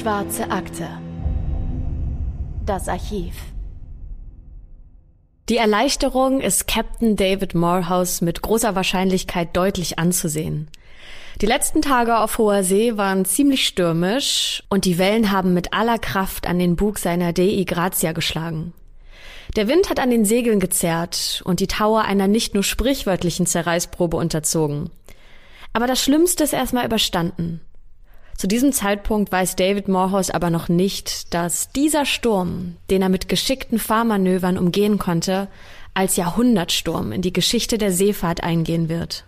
Schwarze Akte. Das Archiv. Die Erleichterung ist Captain David Morehouse mit großer Wahrscheinlichkeit deutlich anzusehen. Die letzten Tage auf hoher See waren ziemlich stürmisch und die Wellen haben mit aller Kraft an den Bug seiner Dei Grazia geschlagen. Der Wind hat an den Segeln gezerrt und die Tower einer nicht nur sprichwörtlichen Zerreißprobe unterzogen. Aber das Schlimmste ist erstmal überstanden. Zu diesem Zeitpunkt weiß David Morehouse aber noch nicht, dass dieser Sturm, den er mit geschickten Fahrmanövern umgehen konnte, als Jahrhundertsturm in die Geschichte der Seefahrt eingehen wird.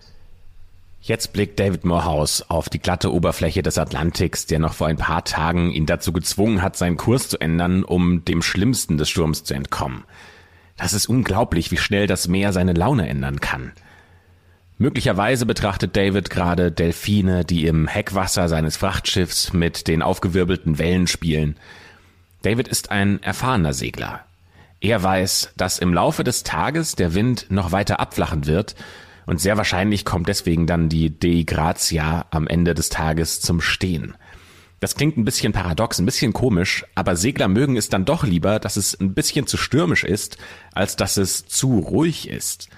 Jetzt blickt David Morehouse auf die glatte Oberfläche des Atlantiks, der noch vor ein paar Tagen ihn dazu gezwungen hat, seinen Kurs zu ändern, um dem Schlimmsten des Sturms zu entkommen. Das ist unglaublich, wie schnell das Meer seine Laune ändern kann. Möglicherweise betrachtet David gerade Delfine, die im Heckwasser seines Frachtschiffs mit den aufgewirbelten Wellen spielen. David ist ein erfahrener Segler. Er weiß, dass im Laufe des Tages der Wind noch weiter abflachen wird und sehr wahrscheinlich kommt deswegen dann die Dei Grazia am Ende des Tages zum Stehen. Das klingt ein bisschen paradox, ein bisschen komisch, aber Segler mögen es dann doch lieber, dass es ein bisschen zu stürmisch ist, als dass es zu ruhig ist.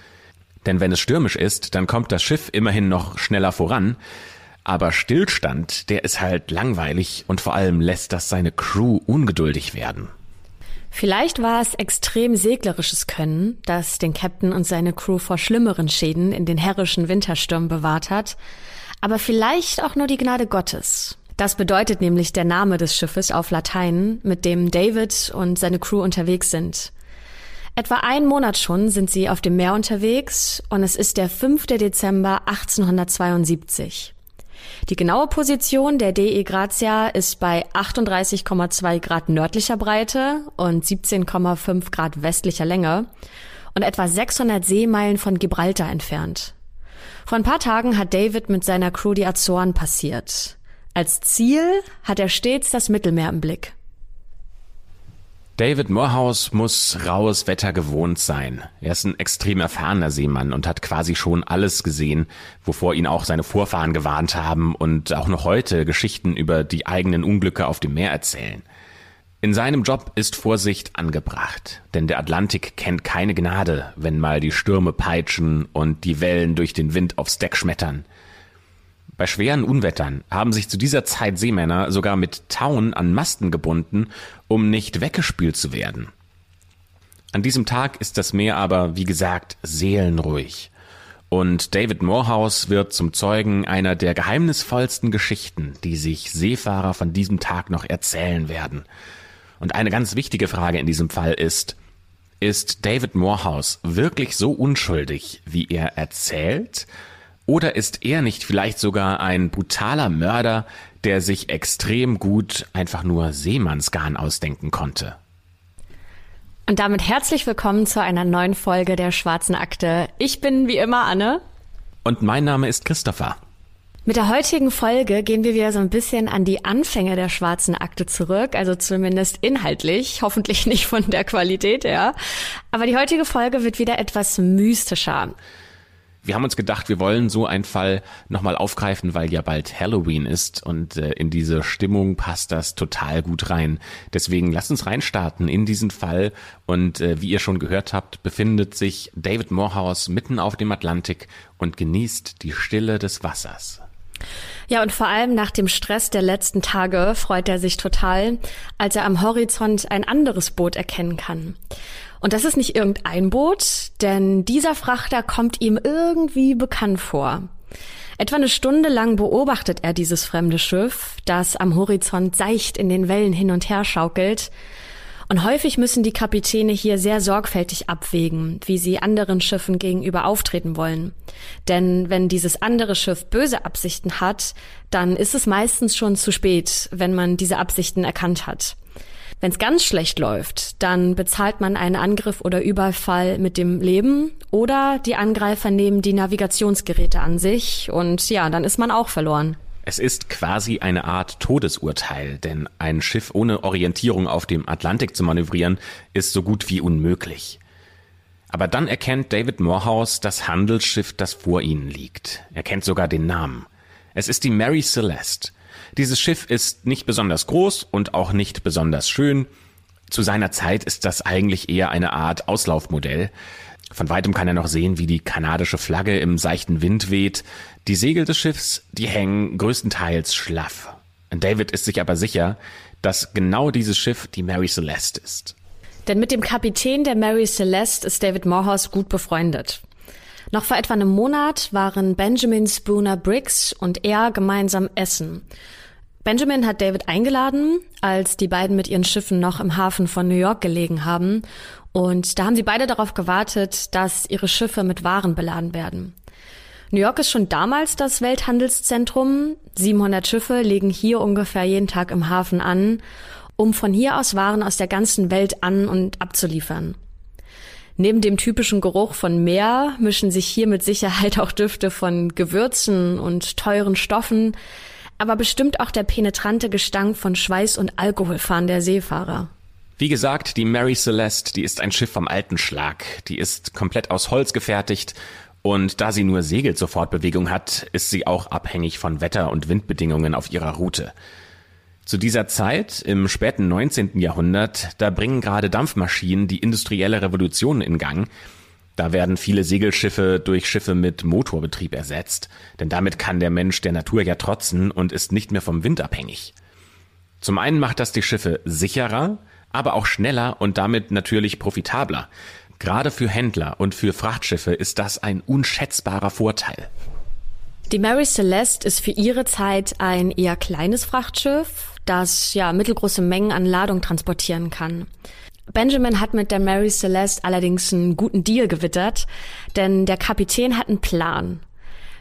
Denn wenn es stürmisch ist, dann kommt das Schiff immerhin noch schneller voran, aber Stillstand, der ist halt langweilig und vor allem lässt das seine Crew ungeduldig werden. Vielleicht war es extrem seglerisches Können, das den Captain und seine Crew vor schlimmeren Schäden in den herrischen Winterstürmen bewahrt hat, aber vielleicht auch nur die Gnade Gottes. Das bedeutet nämlich der Name des Schiffes auf Latein, mit dem David und seine Crew unterwegs sind. Etwa einen Monat schon sind sie auf dem Meer unterwegs und es ist der 5. Dezember 1872. Die genaue Position der DE Grazia ist bei 38,2 Grad nördlicher Breite und 17,5 Grad westlicher Länge und etwa 600 Seemeilen von Gibraltar entfernt. Vor ein paar Tagen hat David mit seiner Crew die Azoren passiert. Als Ziel hat er stets das Mittelmeer im Blick. David Morehouse muss raues Wetter gewohnt sein. Er ist ein extrem erfahrener Seemann und hat quasi schon alles gesehen, wovor ihn auch seine Vorfahren gewarnt haben und auch noch heute Geschichten über die eigenen Unglücke auf dem Meer erzählen. In seinem Job ist Vorsicht angebracht, denn der Atlantik kennt keine Gnade, wenn mal die Stürme peitschen und die Wellen durch den Wind aufs Deck schmettern. Bei schweren Unwettern haben sich zu dieser Zeit Seemänner sogar mit Tauen an Masten gebunden, um nicht weggespült zu werden. An diesem Tag ist das Meer aber, wie gesagt, seelenruhig. Und David Morehouse wird zum Zeugen einer der geheimnisvollsten Geschichten, die sich Seefahrer von diesem Tag noch erzählen werden. Und eine ganz wichtige Frage in diesem Fall ist, ist David Morehouse wirklich so unschuldig, wie er erzählt? Oder ist er nicht vielleicht sogar ein brutaler Mörder, der sich extrem gut einfach nur Seemannsgarn ausdenken konnte? Und damit herzlich willkommen zu einer neuen Folge der Schwarzen Akte. Ich bin wie immer Anne. Und mein Name ist Christopher. Mit der heutigen Folge gehen wir wieder so ein bisschen an die Anfänge der Schwarzen Akte zurück, also zumindest inhaltlich, hoffentlich nicht von der Qualität her. Aber die heutige Folge wird wieder etwas mystischer. Wir haben uns gedacht, wir wollen so einen Fall nochmal aufgreifen, weil ja bald Halloween ist und äh, in diese Stimmung passt das total gut rein. Deswegen lasst uns reinstarten in diesen Fall und äh, wie ihr schon gehört habt, befindet sich David Morehouse mitten auf dem Atlantik und genießt die Stille des Wassers. Ja, und vor allem nach dem Stress der letzten Tage freut er sich total, als er am Horizont ein anderes Boot erkennen kann. Und das ist nicht irgendein Boot, denn dieser Frachter kommt ihm irgendwie bekannt vor. Etwa eine Stunde lang beobachtet er dieses fremde Schiff, das am Horizont seicht in den Wellen hin und her schaukelt. Und häufig müssen die Kapitäne hier sehr sorgfältig abwägen, wie sie anderen Schiffen gegenüber auftreten wollen. Denn wenn dieses andere Schiff böse Absichten hat, dann ist es meistens schon zu spät, wenn man diese Absichten erkannt hat. Wenn es ganz schlecht läuft, dann bezahlt man einen Angriff oder Überfall mit dem Leben oder die Angreifer nehmen die Navigationsgeräte an sich und ja, dann ist man auch verloren. Es ist quasi eine Art Todesurteil, denn ein Schiff ohne Orientierung auf dem Atlantik zu manövrieren, ist so gut wie unmöglich. Aber dann erkennt David Morehouse das Handelsschiff, das vor ihnen liegt. Er kennt sogar den Namen. Es ist die Mary Celeste. Dieses Schiff ist nicht besonders groß und auch nicht besonders schön. Zu seiner Zeit ist das eigentlich eher eine Art Auslaufmodell. Von weitem kann er noch sehen, wie die kanadische Flagge im seichten Wind weht. Die Segel des Schiffs, die hängen größtenteils schlaff. David ist sich aber sicher, dass genau dieses Schiff die Mary Celeste ist. Denn mit dem Kapitän der Mary Celeste ist David Morehouse gut befreundet. Noch vor etwa einem Monat waren Benjamin Spooner Briggs und er gemeinsam essen. Benjamin hat David eingeladen, als die beiden mit ihren Schiffen noch im Hafen von New York gelegen haben. Und da haben sie beide darauf gewartet, dass ihre Schiffe mit Waren beladen werden. New York ist schon damals das Welthandelszentrum. 700 Schiffe legen hier ungefähr jeden Tag im Hafen an, um von hier aus Waren aus der ganzen Welt an und abzuliefern. Neben dem typischen Geruch von Meer mischen sich hier mit Sicherheit auch Düfte von Gewürzen und teuren Stoffen, aber bestimmt auch der penetrante Gestank von Schweiß und Alkoholfahren der Seefahrer. Wie gesagt, die Mary Celeste, die ist ein Schiff vom alten Schlag. Die ist komplett aus Holz gefertigt und da sie nur Segel zur Fortbewegung hat, ist sie auch abhängig von Wetter- und Windbedingungen auf ihrer Route. Zu dieser Zeit, im späten 19. Jahrhundert, da bringen gerade Dampfmaschinen die industrielle Revolution in Gang. Da werden viele Segelschiffe durch Schiffe mit Motorbetrieb ersetzt, denn damit kann der Mensch der Natur ja trotzen und ist nicht mehr vom Wind abhängig. Zum einen macht das die Schiffe sicherer, aber auch schneller und damit natürlich profitabler. Gerade für Händler und für Frachtschiffe ist das ein unschätzbarer Vorteil. Die Mary Celeste ist für ihre Zeit ein eher kleines Frachtschiff, das ja mittelgroße Mengen an Ladung transportieren kann. Benjamin hat mit der Mary Celeste allerdings einen guten Deal gewittert, denn der Kapitän hat einen Plan.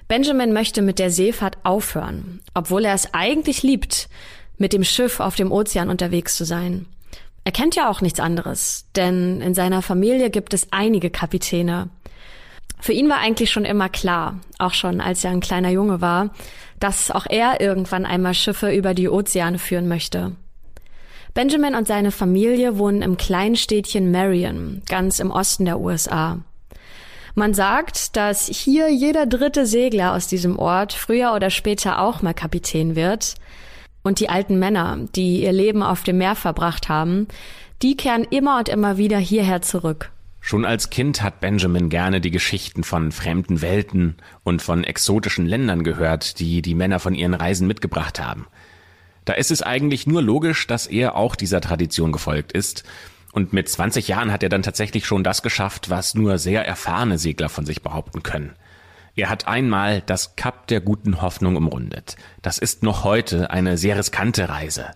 Benjamin möchte mit der Seefahrt aufhören, obwohl er es eigentlich liebt, mit dem Schiff auf dem Ozean unterwegs zu sein. Er kennt ja auch nichts anderes, denn in seiner Familie gibt es einige Kapitäne. Für ihn war eigentlich schon immer klar, auch schon als er ein kleiner Junge war, dass auch er irgendwann einmal Schiffe über die Ozeane führen möchte. Benjamin und seine Familie wohnen im kleinen Städtchen Marion, ganz im Osten der USA. Man sagt, dass hier jeder dritte Segler aus diesem Ort früher oder später auch mal Kapitän wird. Und die alten Männer, die ihr Leben auf dem Meer verbracht haben, die kehren immer und immer wieder hierher zurück. Schon als Kind hat Benjamin gerne die Geschichten von fremden Welten und von exotischen Ländern gehört, die die Männer von ihren Reisen mitgebracht haben. Da ist es eigentlich nur logisch, dass er auch dieser Tradition gefolgt ist. Und mit 20 Jahren hat er dann tatsächlich schon das geschafft, was nur sehr erfahrene Segler von sich behaupten können. Er hat einmal das Kap der guten Hoffnung umrundet. Das ist noch heute eine sehr riskante Reise.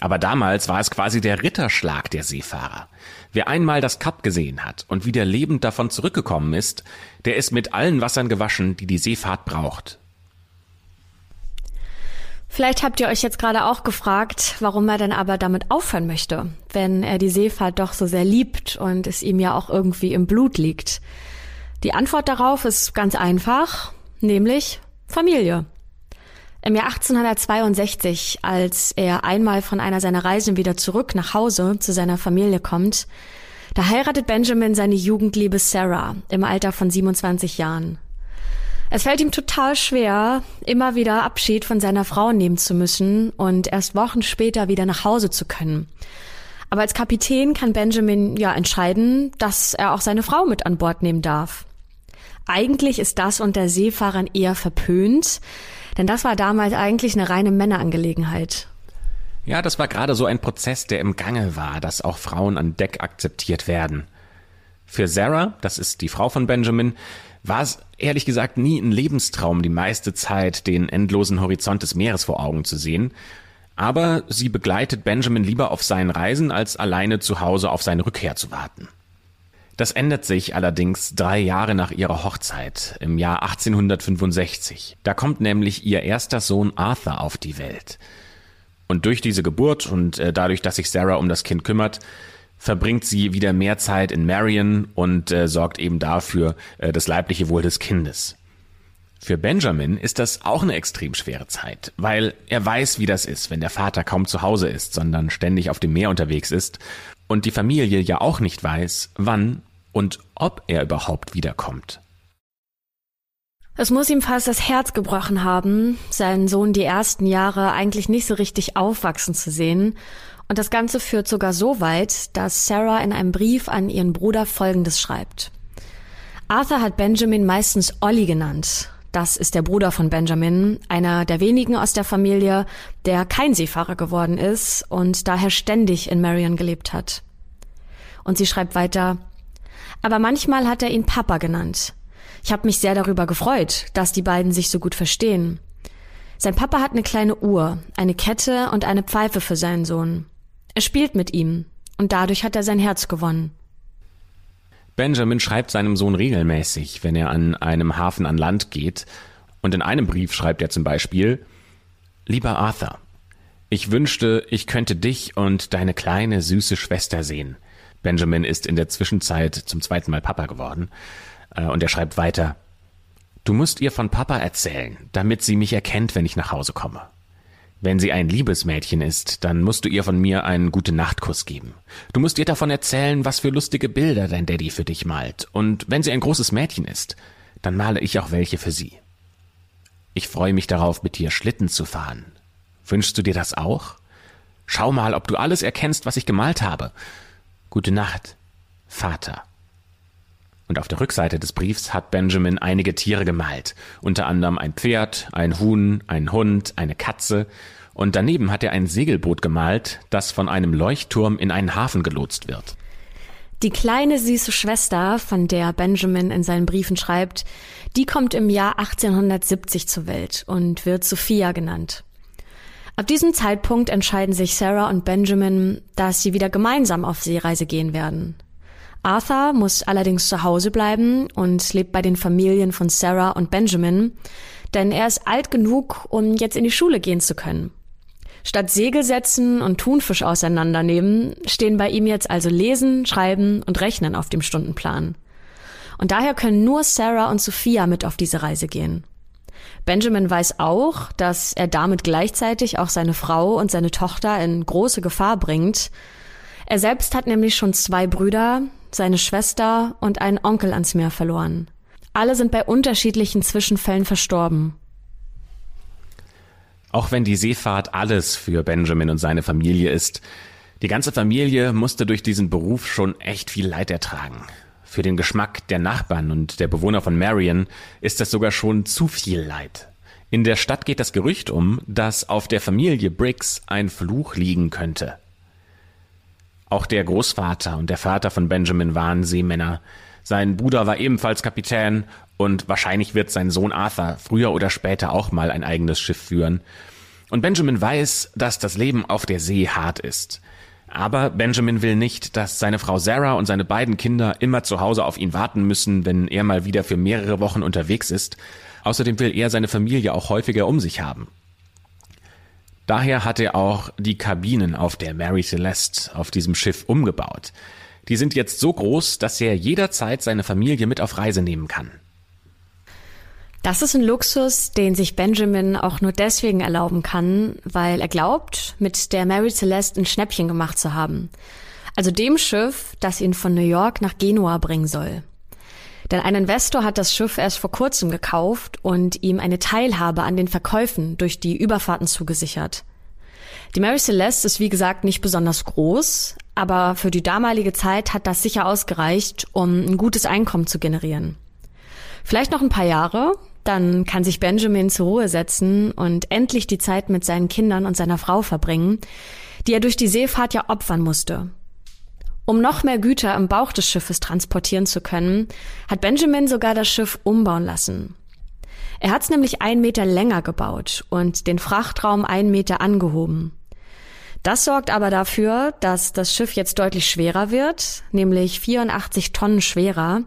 Aber damals war es quasi der Ritterschlag der Seefahrer. Wer einmal das Kap gesehen hat und wieder lebend davon zurückgekommen ist, der ist mit allen Wassern gewaschen, die die Seefahrt braucht. Vielleicht habt ihr euch jetzt gerade auch gefragt, warum er denn aber damit aufhören möchte, wenn er die Seefahrt doch so sehr liebt und es ihm ja auch irgendwie im Blut liegt. Die Antwort darauf ist ganz einfach, nämlich Familie. Im Jahr 1862, als er einmal von einer seiner Reisen wieder zurück nach Hause zu seiner Familie kommt, da heiratet Benjamin seine Jugendliebe Sarah im Alter von 27 Jahren. Es fällt ihm total schwer, immer wieder Abschied von seiner Frau nehmen zu müssen und erst Wochen später wieder nach Hause zu können. Aber als Kapitän kann Benjamin ja entscheiden, dass er auch seine Frau mit an Bord nehmen darf. Eigentlich ist das unter Seefahrern eher verpönt, denn das war damals eigentlich eine reine Männerangelegenheit. Ja, das war gerade so ein Prozess, der im Gange war, dass auch Frauen an Deck akzeptiert werden. Für Sarah, das ist die Frau von Benjamin, war es ehrlich gesagt nie ein Lebenstraum, die meiste Zeit den endlosen Horizont des Meeres vor Augen zu sehen. Aber sie begleitet Benjamin lieber auf seinen Reisen, als alleine zu Hause auf seine Rückkehr zu warten. Das ändert sich allerdings drei Jahre nach ihrer Hochzeit, im Jahr 1865. Da kommt nämlich ihr erster Sohn Arthur auf die Welt. Und durch diese Geburt und äh, dadurch, dass sich Sarah um das Kind kümmert, verbringt sie wieder mehr Zeit in Marion und äh, sorgt eben dafür äh, das leibliche Wohl des Kindes. Für Benjamin ist das auch eine extrem schwere Zeit, weil er weiß, wie das ist, wenn der Vater kaum zu Hause ist, sondern ständig auf dem Meer unterwegs ist und die Familie ja auch nicht weiß, wann und ob er überhaupt wiederkommt. Es muss ihm fast das Herz gebrochen haben, seinen Sohn die ersten Jahre eigentlich nicht so richtig aufwachsen zu sehen. Und das Ganze führt sogar so weit, dass Sarah in einem Brief an ihren Bruder Folgendes schreibt. Arthur hat Benjamin meistens Olli genannt. Das ist der Bruder von Benjamin, einer der wenigen aus der Familie, der kein Seefahrer geworden ist und daher ständig in Marion gelebt hat. Und sie schreibt weiter, aber manchmal hat er ihn Papa genannt. Ich habe mich sehr darüber gefreut, dass die beiden sich so gut verstehen. Sein Papa hat eine kleine Uhr, eine Kette und eine Pfeife für seinen Sohn. Er spielt mit ihm und dadurch hat er sein Herz gewonnen. Benjamin schreibt seinem Sohn regelmäßig, wenn er an einem Hafen an Land geht, und in einem Brief schreibt er zum Beispiel Lieber Arthur, ich wünschte, ich könnte dich und deine kleine süße Schwester sehen. Benjamin ist in der Zwischenzeit zum zweiten Mal Papa geworden. Äh, und er schreibt weiter, Du musst ihr von Papa erzählen, damit sie mich erkennt, wenn ich nach Hause komme. Wenn sie ein Liebesmädchen ist, dann musst du ihr von mir einen gute Nachtkuss geben. Du musst ihr davon erzählen, was für lustige Bilder dein Daddy für dich malt. Und wenn sie ein großes Mädchen ist, dann male ich auch welche für sie. Ich freue mich darauf, mit dir Schlitten zu fahren. Wünschst du dir das auch? Schau mal, ob du alles erkennst, was ich gemalt habe. Gute Nacht, Vater. Und auf der Rückseite des Briefs hat Benjamin einige Tiere gemalt, unter anderem ein Pferd, ein Huhn, ein Hund, eine Katze, und daneben hat er ein Segelboot gemalt, das von einem Leuchtturm in einen Hafen gelotst wird. Die kleine süße Schwester, von der Benjamin in seinen Briefen schreibt, die kommt im Jahr 1870 zur Welt und wird Sophia genannt. Ab diesem Zeitpunkt entscheiden sich Sarah und Benjamin, dass sie wieder gemeinsam auf Seereise gehen werden. Arthur muss allerdings zu Hause bleiben und lebt bei den Familien von Sarah und Benjamin, denn er ist alt genug, um jetzt in die Schule gehen zu können. Statt Segelsätzen und Thunfisch auseinandernehmen, stehen bei ihm jetzt also Lesen, Schreiben und Rechnen auf dem Stundenplan. Und daher können nur Sarah und Sophia mit auf diese Reise gehen. Benjamin weiß auch, dass er damit gleichzeitig auch seine Frau und seine Tochter in große Gefahr bringt. Er selbst hat nämlich schon zwei Brüder, seine Schwester und einen Onkel ans Meer verloren. Alle sind bei unterschiedlichen Zwischenfällen verstorben. Auch wenn die Seefahrt alles für Benjamin und seine Familie ist, die ganze Familie musste durch diesen Beruf schon echt viel Leid ertragen. Für den Geschmack der Nachbarn und der Bewohner von Marion ist das sogar schon zu viel Leid. In der Stadt geht das Gerücht um, dass auf der Familie Briggs ein Fluch liegen könnte. Auch der Großvater und der Vater von Benjamin waren Seemänner. Sein Bruder war ebenfalls Kapitän und wahrscheinlich wird sein Sohn Arthur früher oder später auch mal ein eigenes Schiff führen. Und Benjamin weiß, dass das Leben auf der See hart ist. Aber Benjamin will nicht, dass seine Frau Sarah und seine beiden Kinder immer zu Hause auf ihn warten müssen, wenn er mal wieder für mehrere Wochen unterwegs ist. Außerdem will er seine Familie auch häufiger um sich haben. Daher hat er auch die Kabinen auf der Mary Celeste auf diesem Schiff umgebaut. Die sind jetzt so groß, dass er jederzeit seine Familie mit auf Reise nehmen kann. Das ist ein Luxus, den sich Benjamin auch nur deswegen erlauben kann, weil er glaubt, mit der Mary Celeste ein Schnäppchen gemacht zu haben. Also dem Schiff, das ihn von New York nach Genua bringen soll. Denn ein Investor hat das Schiff erst vor kurzem gekauft und ihm eine Teilhabe an den Verkäufen durch die Überfahrten zugesichert. Die Mary Celeste ist wie gesagt nicht besonders groß, aber für die damalige Zeit hat das sicher ausgereicht, um ein gutes Einkommen zu generieren. Vielleicht noch ein paar Jahre, dann kann sich Benjamin zur Ruhe setzen und endlich die Zeit mit seinen Kindern und seiner Frau verbringen, die er durch die Seefahrt ja opfern musste. Um noch mehr Güter im Bauch des Schiffes transportieren zu können, hat Benjamin sogar das Schiff umbauen lassen. Er hat es nämlich einen Meter länger gebaut und den Frachtraum einen Meter angehoben. Das sorgt aber dafür, dass das Schiff jetzt deutlich schwerer wird, nämlich 84 Tonnen schwerer.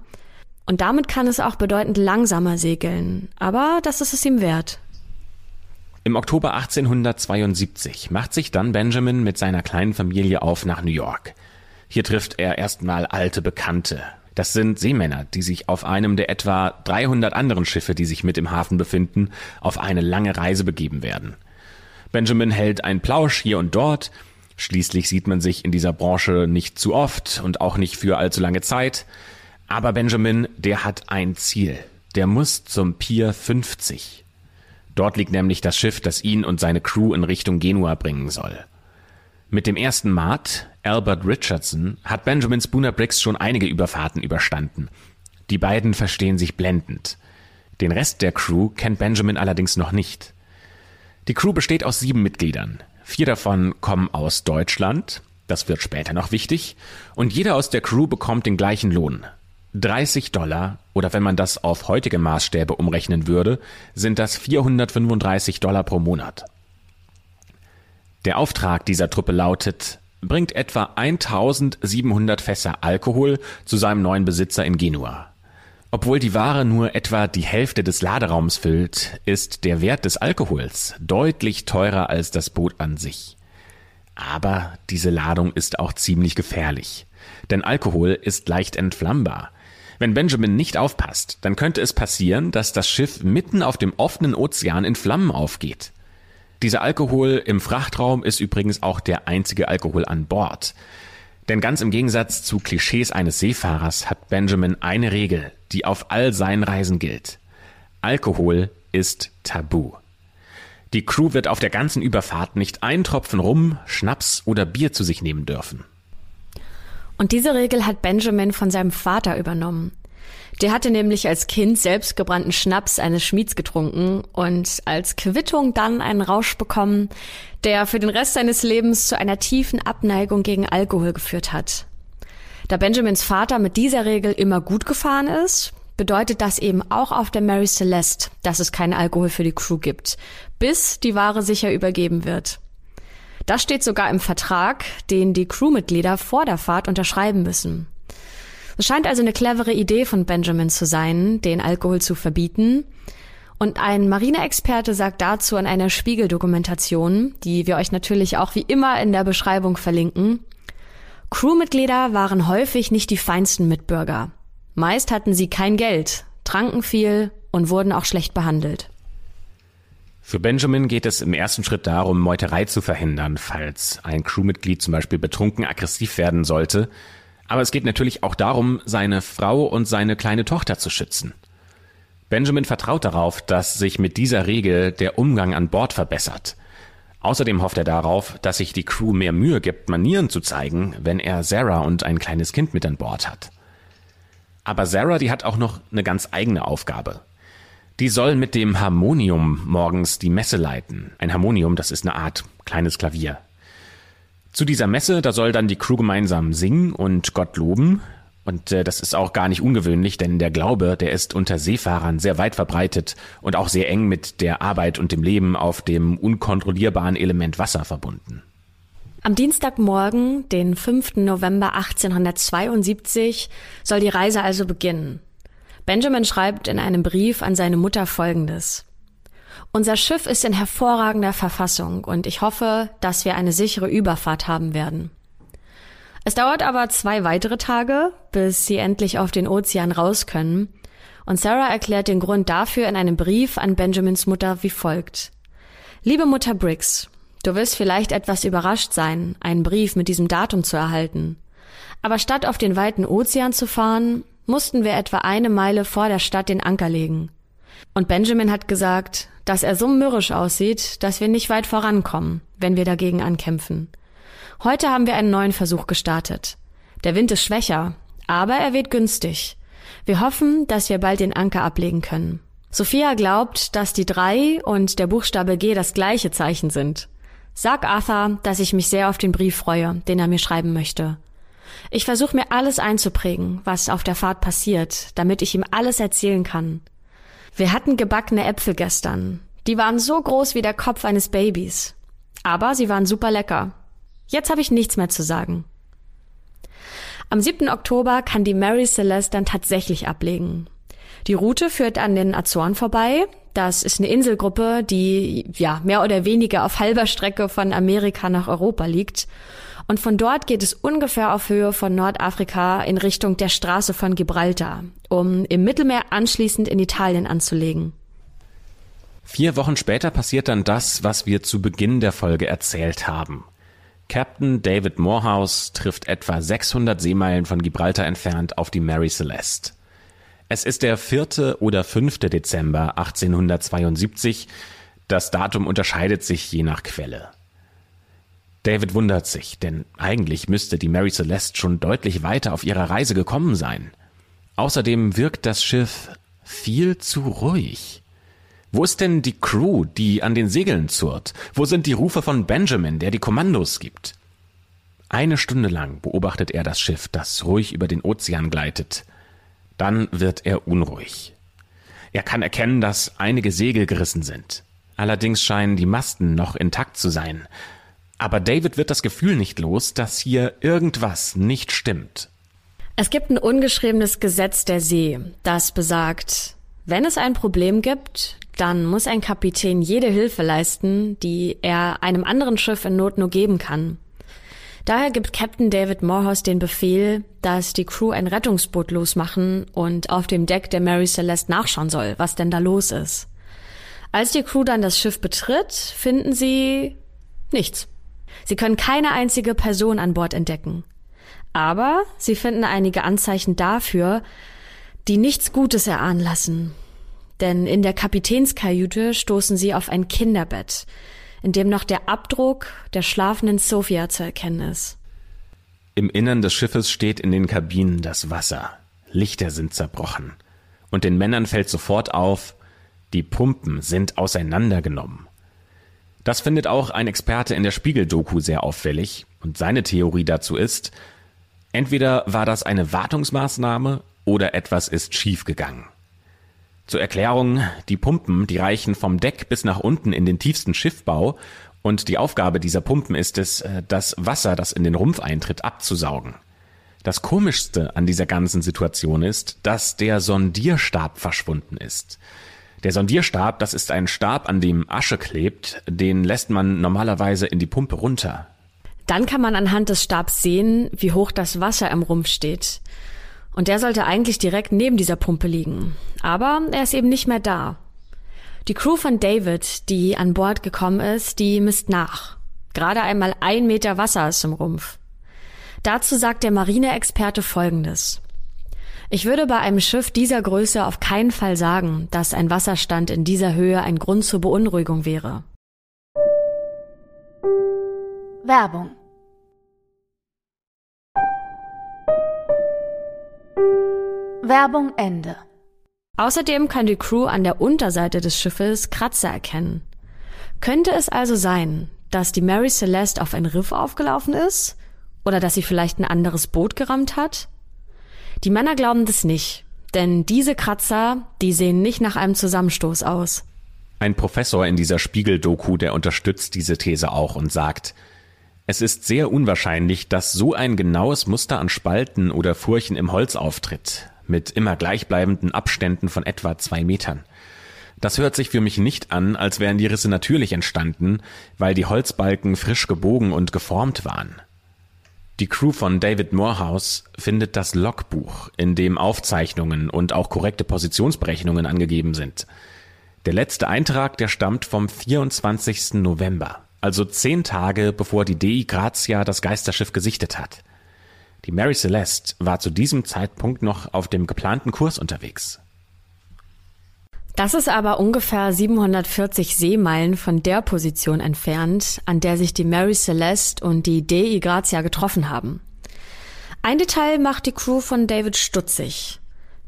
Und damit kann es auch bedeutend langsamer segeln. Aber das ist es ihm wert. Im Oktober 1872 macht sich dann Benjamin mit seiner kleinen Familie auf nach New York. Hier trifft er erstmal alte Bekannte. Das sind Seemänner, die sich auf einem der etwa 300 anderen Schiffe, die sich mit im Hafen befinden, auf eine lange Reise begeben werden. Benjamin hält ein Plausch hier und dort. Schließlich sieht man sich in dieser Branche nicht zu oft und auch nicht für allzu lange Zeit. Aber Benjamin, der hat ein Ziel. der muss zum Pier 50. Dort liegt nämlich das Schiff, das ihn und seine Crew in Richtung Genua bringen soll. Mit dem ersten Maat, Albert Richardson, hat Benjamin Spooner Briggs schon einige Überfahrten überstanden. Die beiden verstehen sich blendend. Den Rest der Crew kennt Benjamin allerdings noch nicht. Die Crew besteht aus sieben Mitgliedern. Vier davon kommen aus Deutschland, das wird später noch wichtig, und jeder aus der Crew bekommt den gleichen Lohn. 30 Dollar, oder wenn man das auf heutige Maßstäbe umrechnen würde, sind das 435 Dollar pro Monat. Der Auftrag dieser Truppe lautet, bringt etwa 1700 Fässer Alkohol zu seinem neuen Besitzer in Genua. Obwohl die Ware nur etwa die Hälfte des Laderaums füllt, ist der Wert des Alkohols deutlich teurer als das Boot an sich. Aber diese Ladung ist auch ziemlich gefährlich. Denn Alkohol ist leicht entflammbar. Wenn Benjamin nicht aufpasst, dann könnte es passieren, dass das Schiff mitten auf dem offenen Ozean in Flammen aufgeht. Dieser Alkohol im Frachtraum ist übrigens auch der einzige Alkohol an Bord. Denn ganz im Gegensatz zu Klischees eines Seefahrers hat Benjamin eine Regel, die auf all seinen Reisen gilt. Alkohol ist tabu. Die Crew wird auf der ganzen Überfahrt nicht einen Tropfen Rum, Schnaps oder Bier zu sich nehmen dürfen. Und diese Regel hat Benjamin von seinem Vater übernommen. Der hatte nämlich als Kind selbst gebrannten Schnaps eines Schmieds getrunken und als Quittung dann einen Rausch bekommen, der für den Rest seines Lebens zu einer tiefen Abneigung gegen Alkohol geführt hat. Da Benjamins Vater mit dieser Regel immer gut gefahren ist, bedeutet das eben auch auf der Mary Celeste, dass es keinen Alkohol für die Crew gibt, bis die Ware sicher übergeben wird. Das steht sogar im Vertrag, den die Crewmitglieder vor der Fahrt unterschreiben müssen. Es scheint also eine clevere Idee von Benjamin zu sein, den Alkohol zu verbieten. Und ein Marineexperte sagt dazu an einer Spiegeldokumentation, die wir euch natürlich auch wie immer in der Beschreibung verlinken. Crewmitglieder waren häufig nicht die feinsten Mitbürger. Meist hatten sie kein Geld, tranken viel und wurden auch schlecht behandelt. Für Benjamin geht es im ersten Schritt darum, Meuterei zu verhindern, falls ein Crewmitglied zum Beispiel betrunken aggressiv werden sollte aber es geht natürlich auch darum, seine Frau und seine kleine Tochter zu schützen. Benjamin vertraut darauf, dass sich mit dieser Regel der Umgang an Bord verbessert. Außerdem hofft er darauf, dass sich die Crew mehr Mühe gibt, Manieren zu zeigen, wenn er Sarah und ein kleines Kind mit an Bord hat. Aber Sarah, die hat auch noch eine ganz eigene Aufgabe. Die soll mit dem Harmonium morgens die Messe leiten. Ein Harmonium, das ist eine Art kleines Klavier. Zu dieser Messe, da soll dann die Crew gemeinsam singen und Gott loben. Und äh, das ist auch gar nicht ungewöhnlich, denn der Glaube, der ist unter Seefahrern sehr weit verbreitet und auch sehr eng mit der Arbeit und dem Leben auf dem unkontrollierbaren Element Wasser verbunden. Am Dienstagmorgen, den 5. November 1872, soll die Reise also beginnen. Benjamin schreibt in einem Brief an seine Mutter Folgendes. Unser Schiff ist in hervorragender Verfassung und ich hoffe, dass wir eine sichere Überfahrt haben werden. Es dauert aber zwei weitere Tage, bis sie endlich auf den Ozean raus können, und Sarah erklärt den Grund dafür in einem Brief an Benjamins Mutter wie folgt. Liebe Mutter Briggs, du wirst vielleicht etwas überrascht sein, einen Brief mit diesem Datum zu erhalten. Aber statt auf den weiten Ozean zu fahren, mussten wir etwa eine Meile vor der Stadt den Anker legen. Und Benjamin hat gesagt, dass er so mürrisch aussieht, dass wir nicht weit vorankommen, wenn wir dagegen ankämpfen. Heute haben wir einen neuen Versuch gestartet. Der Wind ist schwächer, aber er weht günstig. Wir hoffen, dass wir bald den Anker ablegen können. Sophia glaubt, dass die drei und der Buchstabe G das gleiche Zeichen sind. Sag Arthur, dass ich mich sehr auf den Brief freue, den er mir schreiben möchte. Ich versuche mir alles einzuprägen, was auf der Fahrt passiert, damit ich ihm alles erzählen kann. Wir hatten gebackene Äpfel gestern. Die waren so groß wie der Kopf eines Babys. Aber sie waren super lecker. Jetzt habe ich nichts mehr zu sagen. Am 7. Oktober kann die Mary Celeste dann tatsächlich ablegen. Die Route führt an den Azoren vorbei. Das ist eine Inselgruppe, die ja mehr oder weniger auf halber Strecke von Amerika nach Europa liegt. Und von dort geht es ungefähr auf Höhe von Nordafrika in Richtung der Straße von Gibraltar, um im Mittelmeer anschließend in Italien anzulegen. Vier Wochen später passiert dann das, was wir zu Beginn der Folge erzählt haben. Captain David Morehouse trifft etwa 600 Seemeilen von Gibraltar entfernt auf die Mary Celeste. Es ist der 4. oder 5. Dezember 1872. Das Datum unterscheidet sich je nach Quelle. David wundert sich, denn eigentlich müsste die Mary Celeste schon deutlich weiter auf ihrer Reise gekommen sein. Außerdem wirkt das Schiff viel zu ruhig. Wo ist denn die Crew, die an den Segeln zurrt? Wo sind die Rufe von Benjamin, der die Kommandos gibt? Eine Stunde lang beobachtet er das Schiff, das ruhig über den Ozean gleitet. Dann wird er unruhig. Er kann erkennen, dass einige Segel gerissen sind. Allerdings scheinen die Masten noch intakt zu sein. Aber David wird das Gefühl nicht los, dass hier irgendwas nicht stimmt. Es gibt ein ungeschriebenes Gesetz der See, das besagt, wenn es ein Problem gibt, dann muss ein Kapitän jede Hilfe leisten, die er einem anderen Schiff in Not nur geben kann. Daher gibt Captain David Morehouse den Befehl, dass die Crew ein Rettungsboot losmachen und auf dem Deck der Mary Celeste nachschauen soll, was denn da los ist. Als die Crew dann das Schiff betritt, finden sie nichts. Sie können keine einzige Person an Bord entdecken. Aber sie finden einige Anzeichen dafür, die nichts Gutes erahnen lassen. Denn in der Kapitänskajüte stoßen sie auf ein Kinderbett, in dem noch der Abdruck der schlafenden Sophia zu erkennen ist. Im Innern des Schiffes steht in den Kabinen das Wasser. Lichter sind zerbrochen. Und den Männern fällt sofort auf, die Pumpen sind auseinandergenommen. Das findet auch ein Experte in der Spiegel-Doku sehr auffällig und seine Theorie dazu ist, entweder war das eine Wartungsmaßnahme oder etwas ist schiefgegangen. Zur Erklärung, die Pumpen, die reichen vom Deck bis nach unten in den tiefsten Schiffbau und die Aufgabe dieser Pumpen ist es, äh, das Wasser, das in den Rumpf eintritt, abzusaugen. Das Komischste an dieser ganzen Situation ist, dass der Sondierstab verschwunden ist. Der Sondierstab, das ist ein Stab, an dem Asche klebt, den lässt man normalerweise in die Pumpe runter. Dann kann man anhand des Stabs sehen, wie hoch das Wasser im Rumpf steht. Und der sollte eigentlich direkt neben dieser Pumpe liegen. Aber er ist eben nicht mehr da. Die Crew von David, die an Bord gekommen ist, die misst nach. Gerade einmal ein Meter Wasser ist im Rumpf. Dazu sagt der Marineexperte Folgendes. Ich würde bei einem Schiff dieser Größe auf keinen Fall sagen, dass ein Wasserstand in dieser Höhe ein Grund zur Beunruhigung wäre. Werbung Werbung Ende. Außerdem kann die Crew an der Unterseite des Schiffes Kratzer erkennen. Könnte es also sein, dass die Mary Celeste auf ein Riff aufgelaufen ist? Oder dass sie vielleicht ein anderes Boot gerammt hat? Die Männer glauben das nicht, denn diese Kratzer, die sehen nicht nach einem Zusammenstoß aus. Ein Professor in dieser Spiegel-Doku, der unterstützt diese These auch und sagt, es ist sehr unwahrscheinlich, dass so ein genaues Muster an Spalten oder Furchen im Holz auftritt, mit immer gleichbleibenden Abständen von etwa zwei Metern. Das hört sich für mich nicht an, als wären die Risse natürlich entstanden, weil die Holzbalken frisch gebogen und geformt waren. Die Crew von David Morehouse findet das Logbuch, in dem Aufzeichnungen und auch korrekte Positionsberechnungen angegeben sind. Der letzte Eintrag, der stammt vom 24. November, also zehn Tage bevor die Dei Grazia das Geisterschiff gesichtet hat. Die Mary Celeste war zu diesem Zeitpunkt noch auf dem geplanten Kurs unterwegs. Das ist aber ungefähr 740 Seemeilen von der Position entfernt, an der sich die Mary Celeste und die Dei Grazia getroffen haben. Ein Detail macht die Crew von David stutzig,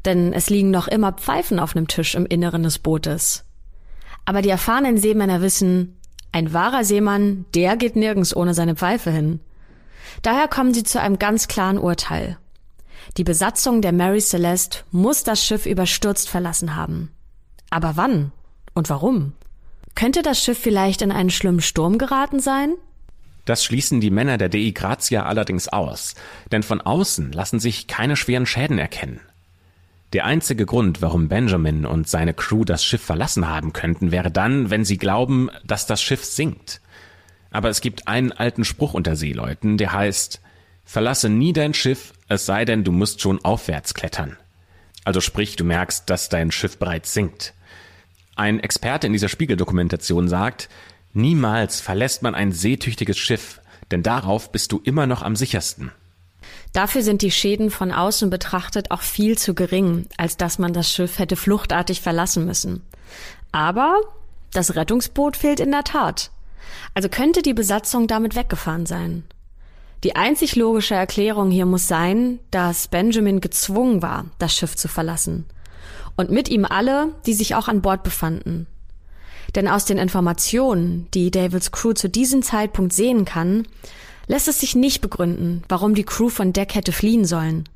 denn es liegen noch immer Pfeifen auf einem Tisch im Inneren des Bootes. Aber die erfahrenen Seemänner wissen, ein wahrer Seemann, der geht nirgends ohne seine Pfeife hin. Daher kommen sie zu einem ganz klaren Urteil. Die Besatzung der Mary Celeste muss das Schiff überstürzt verlassen haben. Aber wann und warum? Könnte das Schiff vielleicht in einen schlimmen Sturm geraten sein? Das schließen die Männer der Dei Grazia allerdings aus, denn von außen lassen sich keine schweren Schäden erkennen. Der einzige Grund, warum Benjamin und seine Crew das Schiff verlassen haben könnten, wäre dann, wenn sie glauben, dass das Schiff sinkt. Aber es gibt einen alten Spruch unter Seeleuten, der heißt, verlasse nie dein Schiff, es sei denn, du musst schon aufwärts klettern. Also sprich, du merkst, dass dein Schiff bereits sinkt. Ein Experte in dieser Spiegeldokumentation sagt, niemals verlässt man ein seetüchtiges Schiff, denn darauf bist du immer noch am sichersten. Dafür sind die Schäden von außen betrachtet auch viel zu gering, als dass man das Schiff hätte fluchtartig verlassen müssen. Aber das Rettungsboot fehlt in der Tat. Also könnte die Besatzung damit weggefahren sein. Die einzig logische Erklärung hier muss sein, dass Benjamin gezwungen war, das Schiff zu verlassen. Und mit ihm alle, die sich auch an Bord befanden. Denn aus den Informationen, die Davids Crew zu diesem Zeitpunkt sehen kann, lässt es sich nicht begründen, warum die Crew von Deck hätte fliehen sollen.